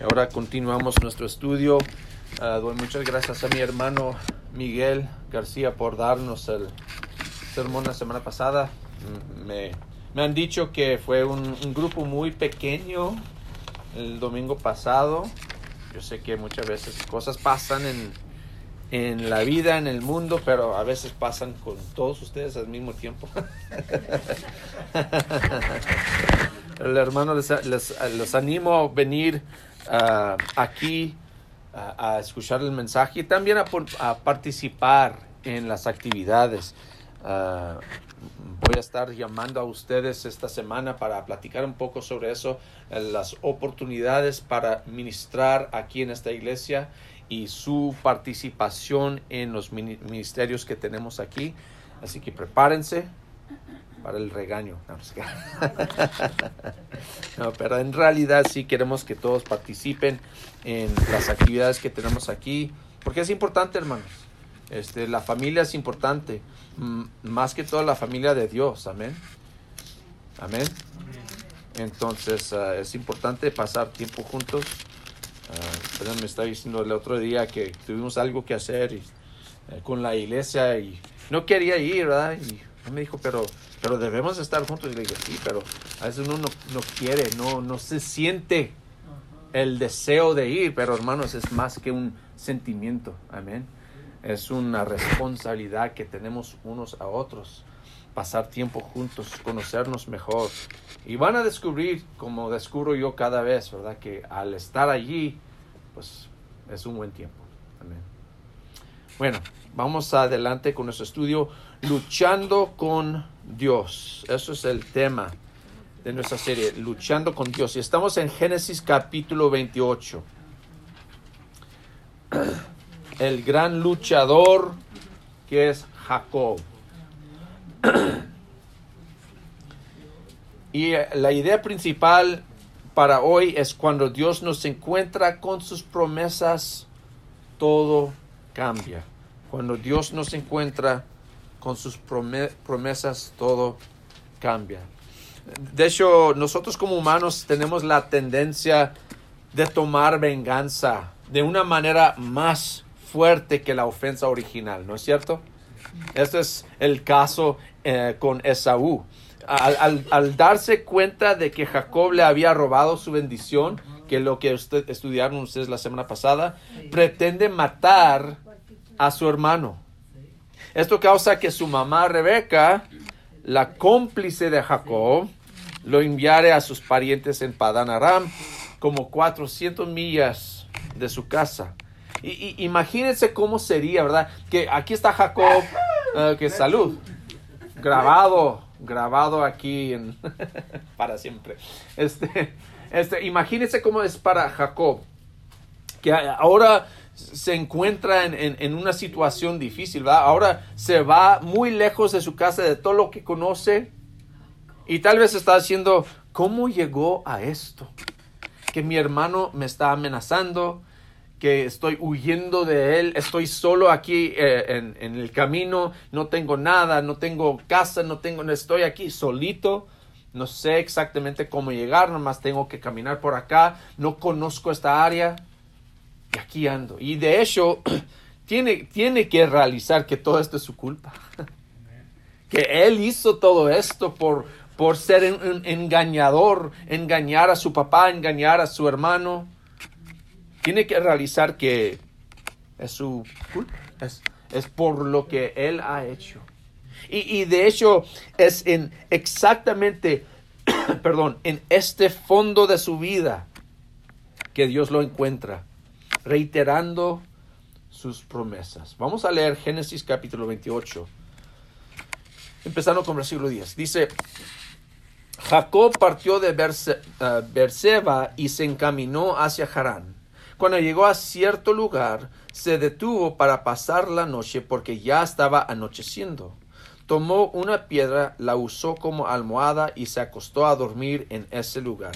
Ahora continuamos nuestro estudio. Uh, doy muchas gracias a mi hermano Miguel García por darnos el sermón la semana pasada. Me, me han dicho que fue un, un, grupo muy pequeño el domingo pasado. Yo sé que muchas veces cosas pasan en, en la vida, en el mundo, pero a veces pasan con todos ustedes al mismo tiempo. el hermano les, les, les animo a venir uh, aquí uh, a escuchar el mensaje y también a, participar en las actividades. Uh, voy a estar llamando a ustedes esta semana para platicar un poco sobre eso, las oportunidades para ministrar aquí en esta iglesia y su participación en los ministerios que tenemos aquí. Así que prepárense para el regaño. No, pero en realidad sí queremos que todos participen en las actividades que tenemos aquí, porque es importante, hermanos. Este, la familia es importante, más que toda la familia de Dios, amén. Amén. Entonces uh, es importante pasar tiempo juntos. Uh, me estaba diciendo el otro día que tuvimos algo que hacer y, uh, con la iglesia y no quería ir, ¿verdad? Y me dijo, pero, pero debemos estar juntos. Y le dije, sí, pero a veces uno no, no quiere, no, no se siente el deseo de ir, pero hermanos, es más que un sentimiento, amén. Es una responsabilidad que tenemos unos a otros, pasar tiempo juntos, conocernos mejor. Y van a descubrir, como descubro yo cada vez, ¿verdad? Que al estar allí, pues es un buen tiempo. Amén. Bueno, vamos adelante con nuestro estudio luchando con Dios. Eso es el tema de nuestra serie, luchando con Dios. Y estamos en Génesis capítulo 28. El gran luchador que es Jacob. Y la idea principal para hoy es cuando Dios nos encuentra con sus promesas, todo cambia. Cuando Dios nos encuentra con sus promesas, todo cambia. De hecho, nosotros como humanos tenemos la tendencia de tomar venganza de una manera más fuerte que la ofensa original, ¿no es cierto? Este es el caso eh, con Esaú. Al, darse cuenta de que Jacob le había robado su bendición, que lo que usted, estudiaron ustedes la semana pasada, pretende matar a su hermano. Esto causa que su mamá Rebeca, la cómplice de Jacob, lo enviare a sus parientes en Padan Aram, como 400 millas de su casa. Y, imagínense cómo sería, ¿verdad? Que aquí está Jacob, uh, que salud, grabado, grabado aquí en, para siempre. Este, este, imagínense cómo es para Jacob, que ahora se encuentra en, en, una situación difícil. Ahora se va muy lejos de su casa, de todo lo que conoce, y tal vez está diciendo, ¿cómo llegó a esto? Que mi hermano me está amenazando, que estoy huyendo de él, estoy solo aquí eh, en, en, el camino, no tengo nada, no tengo casa, no tengo, estoy aquí solito, no sé exactamente cómo llegar, nomás tengo que caminar por acá, no conozco esta área aquí ando. Y de hecho, tiene, tiene que realizar que todo esto es su culpa. que él hizo todo esto por, por ser un engañador, engañar a su papá, engañar a su hermano. Tiene que realizar que es su culpa, es, es por lo que él ha hecho. Y, y de hecho es en exactamente, perdón, en este fondo de su vida que Dios lo encuentra reiterando sus promesas. Vamos a leer Génesis capítulo 28, empezando con versículo 10. Dice, Jacob partió de uh, Berseba y se encaminó hacia Harán. Cuando llegó a cierto lugar, se detuvo para pasar la noche porque ya estaba anocheciendo. Tomó una piedra, la usó como almohada y se acostó a dormir en ese lugar.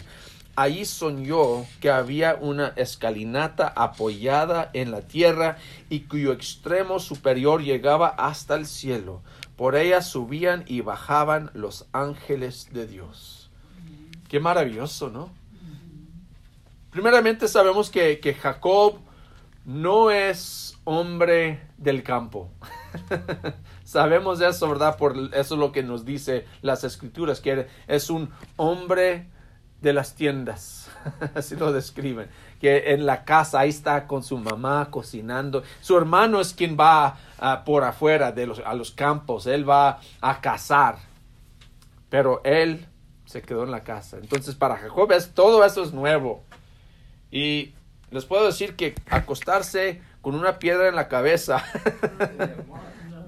Allí soñó que había una escalinata apoyada en la tierra y cuyo extremo superior llegaba hasta el cielo. Por ella subían y bajaban los ángeles de Dios. Qué maravilloso, ¿no? Primeramente sabemos que, que Jacob no es hombre del campo. Sabemos eso, ¿verdad? Por eso es lo que nos dice las escrituras, que es un hombre de las tiendas. Así lo describen. Que en la casa ahí está con su mamá cocinando. Su hermano es quien va ah, por afuera de los, a los campos. Él va a cazar. Pero él se quedó en la casa. Entonces para Jacob es, todo eso es nuevo. Y les puedo decir que acostarse con una piedra en la cabeza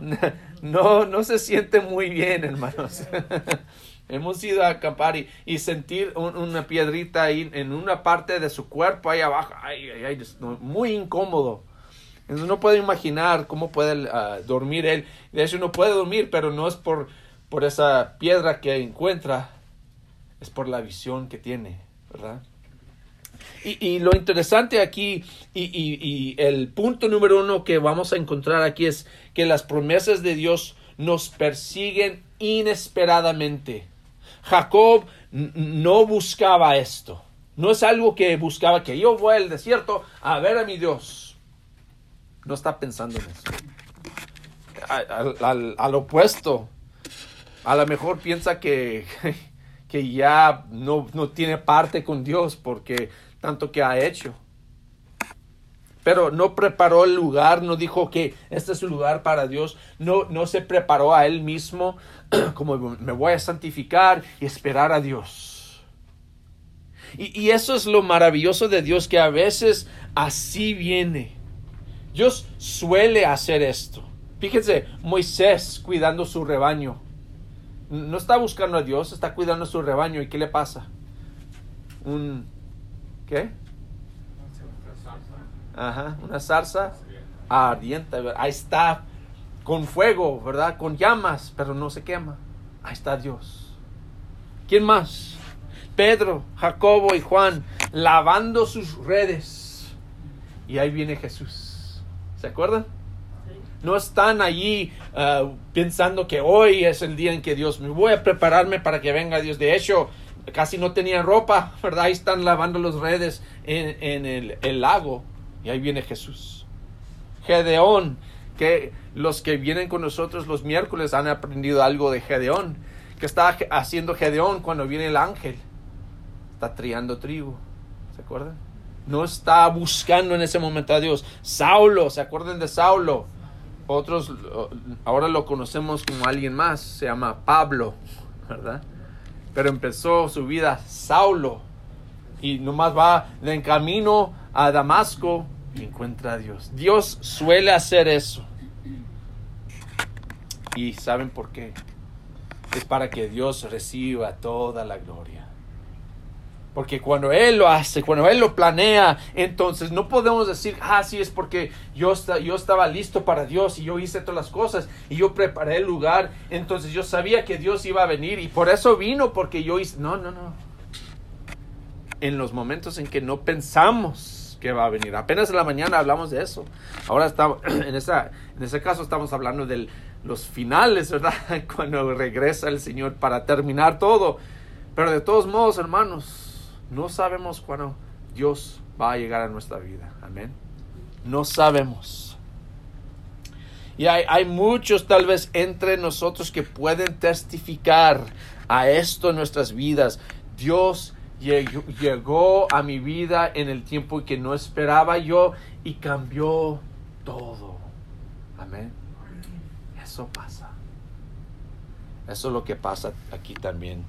no, no se siente muy bien, hermanos. Hemos ido a acampar y, sentir una piedrita ahí en una parte de su cuerpo ahí abajo, ay, ay, muy incómodo. Entonces no puedo imaginar cómo puede ah, dormir él. De hecho no puede dormir, pero no es por, por esa piedra que encuentra, es por la visión que tiene, ¿verdad? Y, lo interesante aquí y, el punto número uno que vamos a encontrar aquí es que las promesas de Dios nos persiguen inesperadamente. Jacob no buscaba esto. No es algo que buscaba que yo voy al desierto a ver a mi Dios. No está pensando en eso. Al, opuesto. A lo mejor piensa que, que ya no, no tiene parte con Dios porque tanto que ha hecho. Pero no preparó el lugar, no dijo que este es el lugar para Dios, no, no se preparó a él mismo como me voy a santificar y esperar a Dios. Y, y eso es lo maravilloso de Dios, que a veces así viene. Dios suele hacer esto. Fíjense, Moisés cuidando su rebaño. No está buscando a Dios, está cuidando su rebaño. ¿Y qué le pasa? Un ¿Qué? Ajá, una zarza ardiente. Ahí está, con fuego, ¿verdad? Con llamas, pero no se quema. Ahí está Dios. ¿Quién más? Pedro, Jacobo y Juan lavando sus redes. Y ahí viene Jesús. ¿Se acuerdan? No están allí ah, pensando que hoy es el día en que Dios me voy a prepararme para que venga Dios. De hecho, casi no tenían ropa, ¿verdad? Ahí están lavando las redes en, el, lago y ahí viene Jesús. Gedeón, que los que vienen con nosotros los miércoles han aprendido algo de Gedeón. que está haciendo Gedeón cuando viene el ángel? Está triando trigo, ¿se acuerdan? No está buscando en ese momento a Dios. Saulo, ¿se acuerdan de Saulo? Otros ahora lo conocemos como alguien más, se llama Pablo, ¿verdad? pero empezó su vida Saulo y nomás va en camino a Damasco encuentra a Dios. Dios suele hacer eso. ¿Y saben por qué? Es para que Dios reciba toda la gloria. Porque cuando Él lo hace, cuando Él lo planea, entonces no podemos decir, ah, sí, es porque yo, yo estaba listo para Dios y yo hice todas las cosas y yo preparé el lugar, entonces yo sabía que Dios iba a venir y por eso vino, porque yo hice... No, no, no. En los momentos en que no pensamos va a venir. Apenas en la mañana hablamos de eso. Ahora estamos, en, esa, en ese caso estamos hablando de los finales, ¿verdad? Cuando regresa el Señor para terminar todo. Pero de todos modos, hermanos, no sabemos cuándo Dios va a llegar a nuestra vida. Amén. No sabemos. Y hay, muchos tal vez entre nosotros que pueden testificar a esto en nuestras vidas. Dios llegó, a mi vida en el tiempo que no esperaba yo y cambió todo. Amén. Eso pasa. Eso es lo que pasa aquí también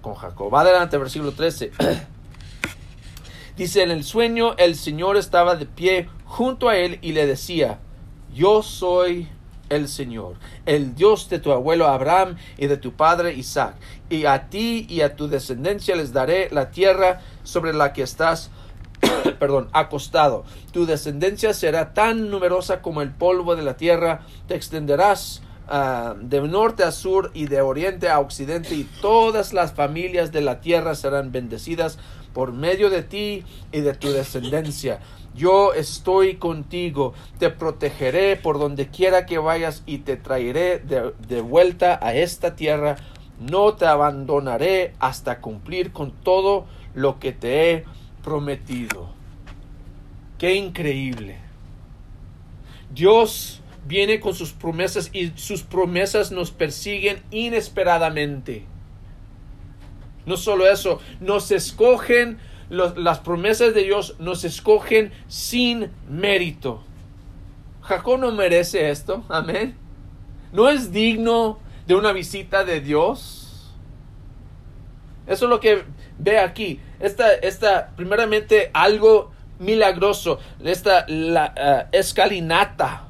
con Jacob. Adelante, versículo 13. Dice, en el sueño el Señor estaba de pie junto a él y le decía, yo soy el Señor, el Dios de tu abuelo Abraham y de tu padre Isaac, y a ti y a tu descendencia les daré la tierra sobre la que estás perdón, acostado. Tu descendencia será tan numerosa como el polvo de la tierra, te extenderás ah, de norte a sur y de oriente a occidente, y todas las familias de la tierra serán bendecidas por medio de ti y de tu descendencia. Yo estoy contigo, te protegeré por donde quiera que vayas y te traeré de, vuelta a esta tierra. No te abandonaré hasta cumplir con todo lo que te he prometido. Qué increíble. Dios viene con sus promesas y sus promesas nos persiguen inesperadamente. No solo eso, nos escogen, las promesas de Dios nos escogen sin mérito. Jacob no merece esto, amén. No es digno de una visita de Dios. Eso es lo que ve aquí. Esta, esta primeramente algo milagroso, esta eh, escalinata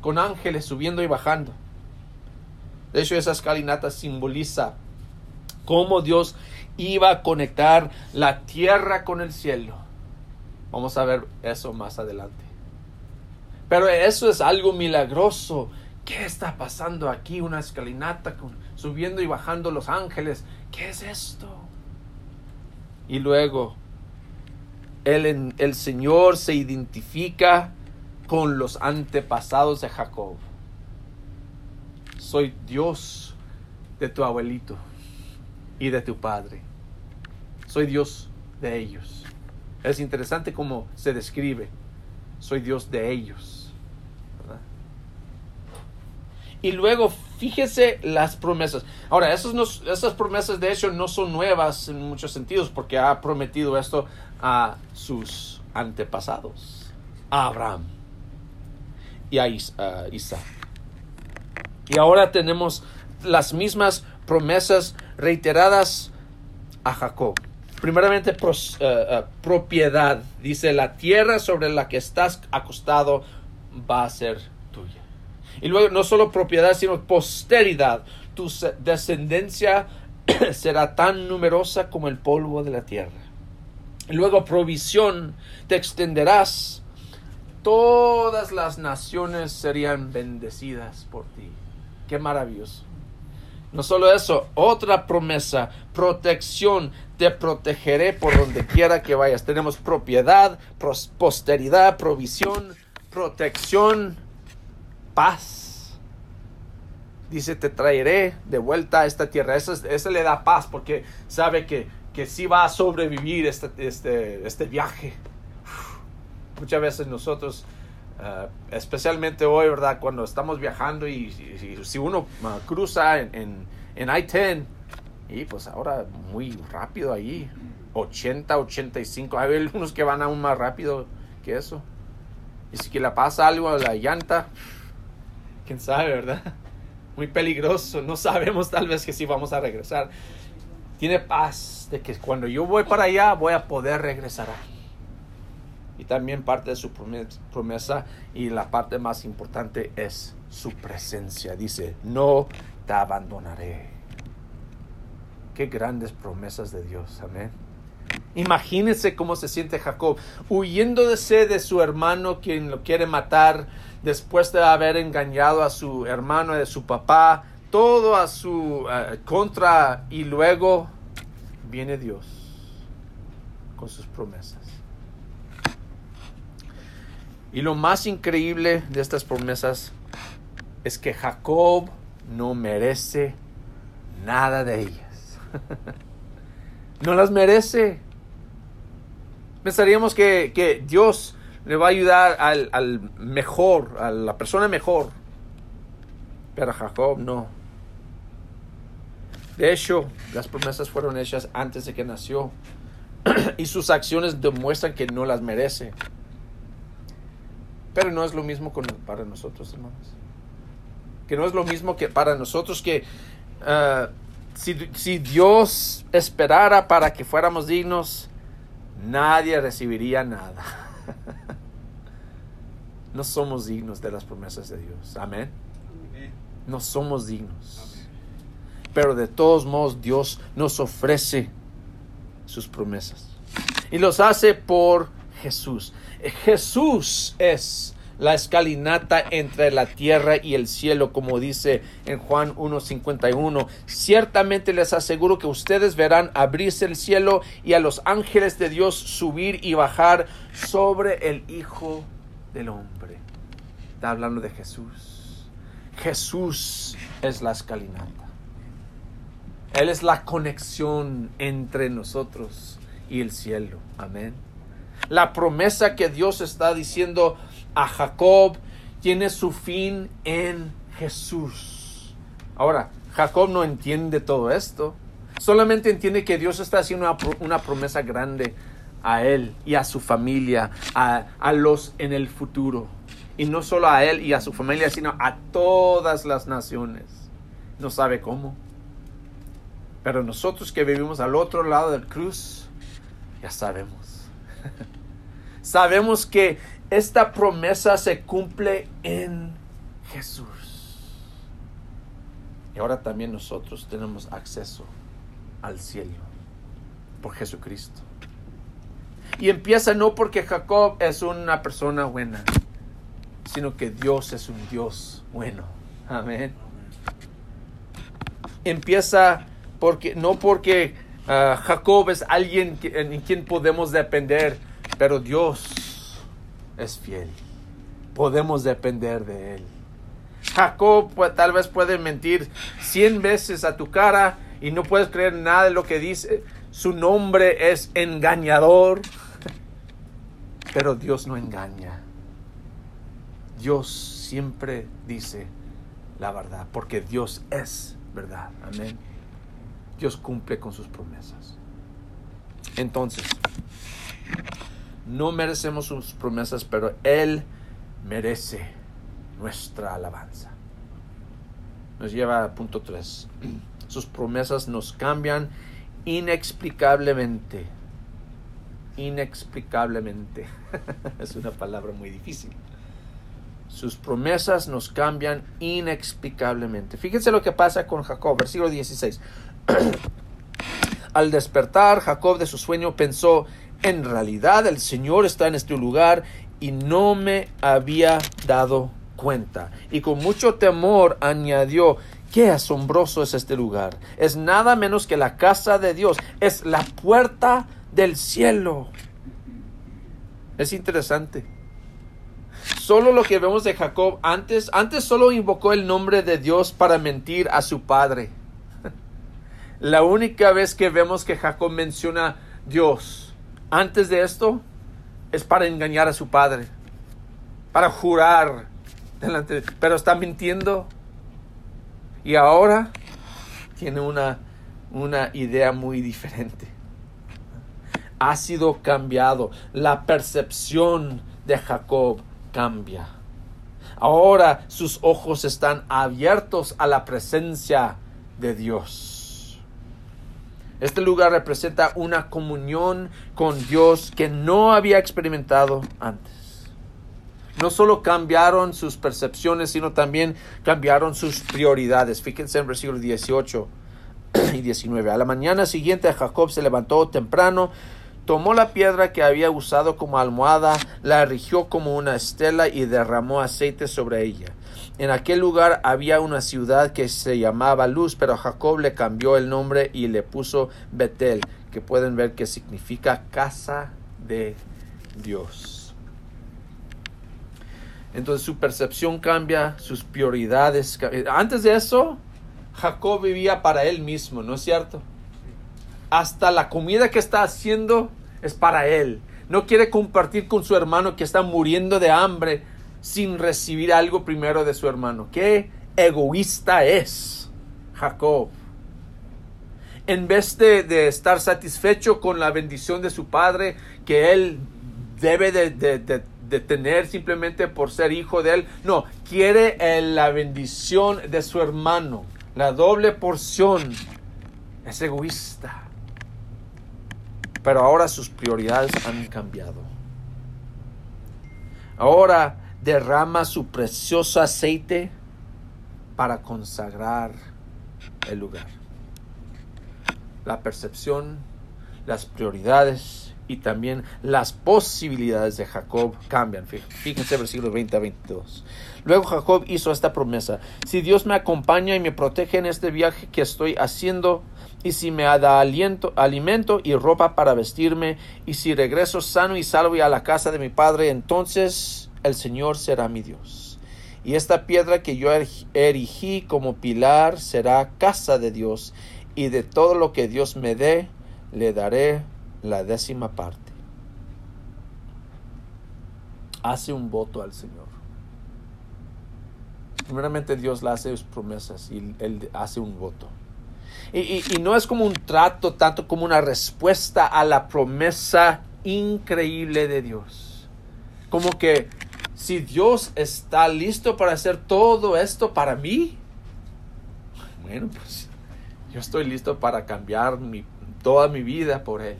con ángeles subiendo y bajando. De hecho, esa escalinata simboliza cómo Dios iba a conectar la tierra con el cielo. Vamos a ver eso más adelante. Pero eso es algo milagroso. ¿Qué está pasando aquí? Una escalinata subiendo y bajando los ángeles. ¿Qué es esto? Y luego el, el Señor se identifica con los antepasados de Jacob. Soy Dios de tu abuelito y de tu padre. Soy Dios de ellos. Es interesante cómo se describe. Soy Dios de ellos. Y luego fíjese las promesas. Ahora, esas, esas promesas de hecho no son nuevas en muchos sentidos porque ha prometido esto a sus antepasados, a Abraham y a Isaac. Y ahora tenemos las mismas promesas reiteradas a Jacob. Primeramente, eh, eh, propiedad. Dice, la tierra sobre la que estás acostado va a ser tuya. Y luego, no solo propiedad, sino posteridad. Tu descendencia será tan numerosa como el polvo de la tierra. Y luego, provisión. Te extenderás todas las naciones serían bendecidas por ti. Qué maravilloso. No solo eso, otra promesa, protección, te protegeré por donde quiera que vayas. Tenemos propiedad, posteridad, provisión, protección, paz. Dice, te traeré de vuelta a esta tierra. Eso, le da paz porque sabe que, que sí va a sobrevivir este, este, este viaje muchas veces nosotros, eh, especialmente hoy, ¿verdad? Cuando estamos viajando y, si uno uh, cruza en, en, I-10, y pues ahora muy rápido ahí, 80, 85, hay algunos que van aún más rápido que eso. Y si que le pasa algo a la llanta, quién sabe, ¿verdad? Muy peligroso, no sabemos tal vez que si vamos a regresar. Tiene paz de que cuando yo voy para allá voy a poder regresar y también parte de su promesa y la parte más importante es su presencia. Dice, no te abandonaré. Qué grandes promesas de Dios, amén. Imagínense cómo se siente Jacob, huyendo de de su hermano quien lo quiere matar, después de haber engañado a su hermano y de su papá, todo a su eh, contra, y luego viene Dios con sus promesas. Y lo más increíble de estas promesas es que Jacob no merece nada de ellas. no las merece. Pensaríamos que, Dios le va a ayudar al, al, mejor, a la persona mejor. Pero Jacob no. De hecho, las promesas fueron hechas antes de que nació. y sus acciones demuestran que no las merece. Pero no es lo mismo para nosotros, hermanos. Que no es lo mismo que para nosotros que ah, si, Dios esperara para que fuéramos dignos, nadie recibiría nada. no somos dignos de las promesas de Dios. Amén. No somos dignos. Pero de todos modos Dios nos ofrece sus promesas. Y los hace por Jesús. Jesús es la escalinata entre la tierra y el cielo, como dice en Juan 1.51. Ciertamente les aseguro que ustedes verán abrirse el cielo y a los ángeles de Dios subir y bajar sobre el Hijo del Hombre. Está hablando de Jesús. Jesús es la escalinata. Él es la conexión entre nosotros y el cielo. Amén. La promesa que Dios está diciendo a Jacob tiene su fin en Jesús. Ahora, Jacob no entiende todo esto. Solamente entiende que Dios está haciendo una, promesa grande a él y a su familia, a, a los en el futuro. Y no solo a él y a su familia, sino a todas las naciones. No sabe cómo. Pero nosotros que vivimos al otro lado del cruz, ya sabemos. sabemos que esta promesa se cumple en Jesús. Y ahora también nosotros tenemos acceso al cielo por Jesucristo. Y empieza no porque Jacob es una persona buena, sino que Dios es un Dios bueno. Amén. Empieza porque no porque ah, Jacob es alguien en quien podemos depender, pero Dios es fiel. Podemos depender de él. Jacob pues, tal vez puede mentir cien veces a tu cara y no puedes creer nada de lo que dice. Su nombre es engañador. Pero Dios no engaña. Dios siempre dice la verdad, porque Dios es verdad. Amén. Dios cumple con sus promesas. Entonces, no merecemos sus promesas, pero Él merece nuestra alabanza. Nos lleva a punto 3. Sus promesas nos cambian inexplicablemente. Inexplicablemente. es una palabra muy difícil. Sus promesas nos cambian inexplicablemente. Fíjense lo que pasa con Jacob, versículo 16. Al despertar, Jacob de su sueño pensó, en realidad el Señor está en este lugar y no me había dado cuenta. Y con mucho temor añadió, Qué asombroso es este lugar. Es nada menos que la casa de Dios. Es la puerta del cielo. Es interesante. Solo lo que vemos de Jacob antes, antes solo invocó el nombre de Dios para mentir a su padre. La única vez que vemos que Jacob menciona Dios antes de esto es para engañar a su padre, para jurar delante, pero está mintiendo y ahora tiene una, una idea muy diferente. Ha sido cambiado. La percepción de Jacob cambia. Ahora sus ojos están abiertos a la presencia de Dios. Este lugar representa una comunión con Dios que no había experimentado antes no solo cambiaron sus percepciones, sino también cambiaron sus prioridades. Fíjense en versículos 18 y 19. A la mañana siguiente Jacob se levantó temprano, tomó la piedra que había usado como almohada, la erigió como una estela y derramó aceite sobre ella. En aquel lugar había una ciudad que se llamaba Luz, pero Jacob le cambió el nombre y le puso Betel, que pueden ver que significa casa de Dios. Entonces su percepción cambia, sus prioridades. Antes de eso, Jacob vivía para él mismo, ¿no es cierto? Hasta la comida que está haciendo es para él. No quiere compartir con su hermano que está muriendo de hambre sin recibir algo primero de su hermano. Qué egoísta es Jacob. En vez de, de estar satisfecho con la bendición de su padre, que él debe de, de de tener simplemente por ser hijo de él. No, quiere la bendición de su hermano, la doble porción. Es egoísta. Pero ahora sus prioridades han cambiado. Ahora derrama su precioso aceite para consagrar el lugar. La percepción, las prioridades y también las posibilidades de Jacob cambian. Fíjense versículos 20 a 22. Luego Jacob hizo esta promesa. Si Dios me acompaña y me protege en este viaje que estoy haciendo, y si me da aliento, alimento y ropa para vestirme, y si regreso sano y salvo a la casa de mi padre, entonces el Señor será mi Dios. Y esta piedra que yo erigí como pilar será casa de Dios, y de todo lo que Dios me dé, le daré la décima parte, hace un voto al Señor. Primeramente Dios le hace sus promesas y Él hace un voto. Y, y, no es como un trato, tanto como una respuesta a la promesa increíble de Dios. Como que si Dios está listo para hacer todo esto para mí, bueno, pues yo estoy listo para cambiar toda mi vida por Él.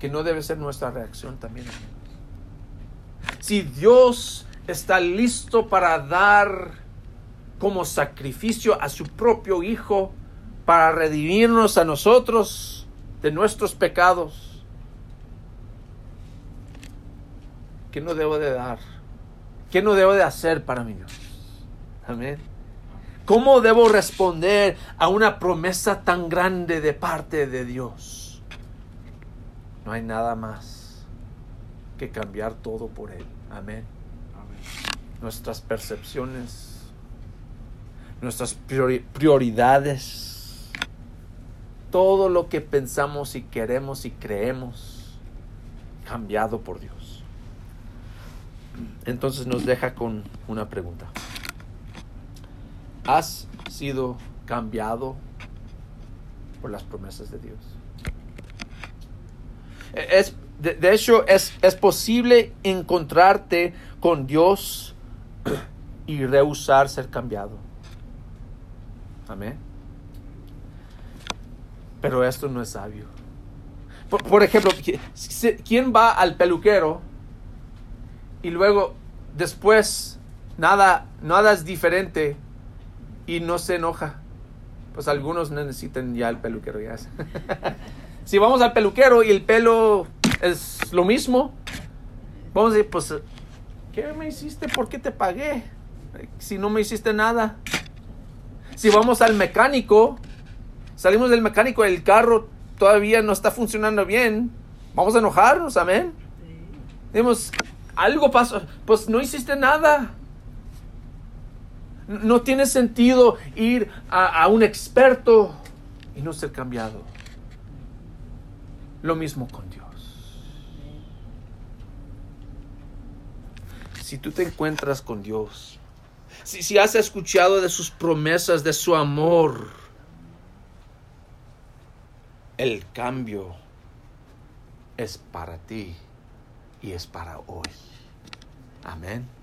Que no debe ser nuestra reacción también. Si Dios está listo para dar como sacrificio a su propio Hijo para redimirnos a nosotros de nuestros pecados, ¿qué no debo de dar? ¿Qué no debo de hacer para mi Dios? Amén. ¿Cómo debo responder a una promesa tan grande de parte de Dios? No hay nada más que cambiar todo por Él. Amén. Nuestras percepciones, nuestras prioridades, todo lo que pensamos y queremos y creemos, cambiado por Dios. Entonces nos deja con una pregunta. ¿Has sido cambiado por las promesas de Dios? Es, de, hecho, es, es, posible encontrarte con Dios y rehusar ser cambiado. Amén. Pero esto no es sabio. Por ejemplo, ¿quién va al peluquero y luego después nada, nada es diferente y no se enoja. Pues algunos necesitan ya el peluquero. Ya. si vamos al peluquero y el pelo es lo mismo, vamos a decir, pues, ¿qué me hiciste? ¿Por qué te pagué? Si no me hiciste nada. Si vamos al mecánico, salimos del mecánico, el carro todavía no está funcionando bien, vamos a enojarnos, amén. Digamos, algo pasó, pues no hiciste nada. No tiene sentido ir a, un experto y no ser cambiado. Lo mismo con Dios. Si tú te encuentras con Dios, si, si has escuchado de sus promesas, de su amor, el cambio es para ti y es para hoy. Amén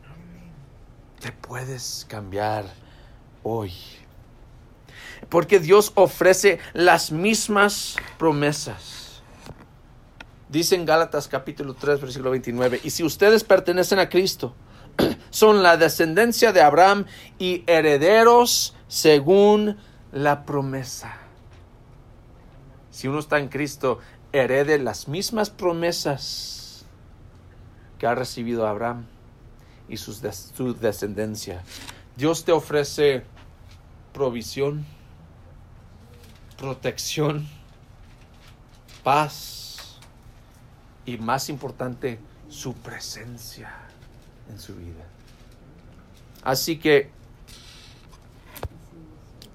te puedes cambiar hoy. Porque Dios ofrece las mismas promesas. Dice en Gálatas capítulo 3, versículo 29, y si ustedes pertenecen a Cristo, son la descendencia de Abraham y herederos según la promesa. Si uno está en Cristo, herede las mismas promesas que ha recibido Abraham y su descendencia. Dios te ofrece provisión, protección, paz y más importante, su presencia en su vida. Así que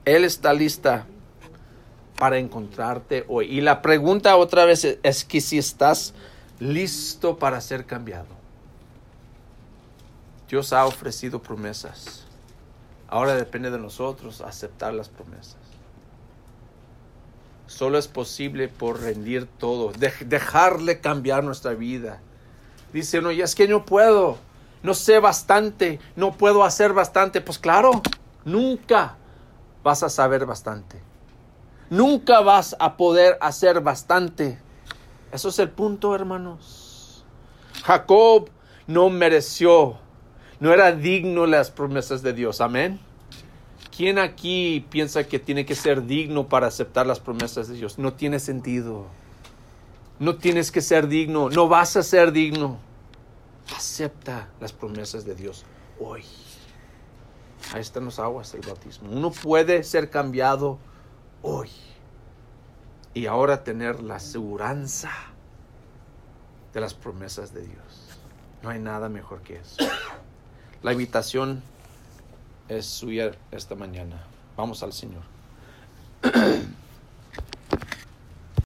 Él está lista para encontrarte hoy. Y la pregunta otra vez es que si estás listo para ser cambiado. Dios ha ofrecido promesas. Ahora depende de nosotros aceptar las promesas. Solo es posible por rendir todo, dejarle cambiar nuestra vida. Dice uno, y es que no puedo, no sé bastante, no puedo hacer bastante. Pues claro, nunca vas a saber bastante. Nunca vas a poder hacer bastante. Eso es el punto, hermanos. Jacob no mereció no era digno las promesas de Dios. Amén. ¿Quién aquí piensa que tiene que ser digno para aceptar las promesas de Dios? No tiene sentido. No tienes que ser digno, no vas a ser digno. Acepta las promesas de Dios hoy. Ahí están los aguas del bautismo. Uno puede ser cambiado hoy. Y ahora tener la seguridad de las promesas de Dios. No hay nada mejor que eso. La invitación es suya esta mañana. Vamos al Señor.